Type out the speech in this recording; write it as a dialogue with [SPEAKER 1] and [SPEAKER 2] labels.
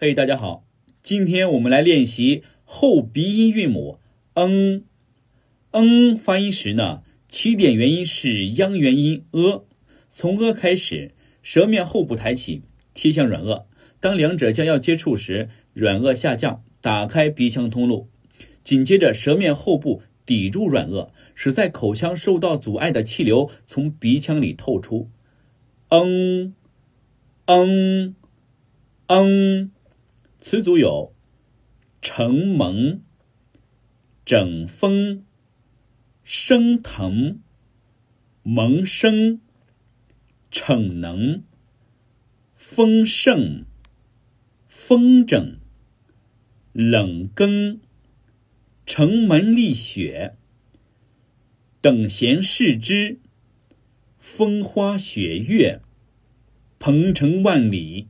[SPEAKER 1] 嘿，大家好，今天我们来练习后鼻音韵母嗯。嗯发音时呢，起点元音是央元音 a，从 a 开始，舌面后部抬起，贴向软腭。当两者将要接触时，软腭下降，打开鼻腔通路。紧接着，舌面后部抵住软腭，使在口腔受到阻碍的气流从鼻腔里透出。嗯，嗯，嗯。词组有：承蒙、整风、升腾、萌生、逞能、丰盛、风筝、冷耕、城门立雪、等闲视之、风花雪月、鹏程万里。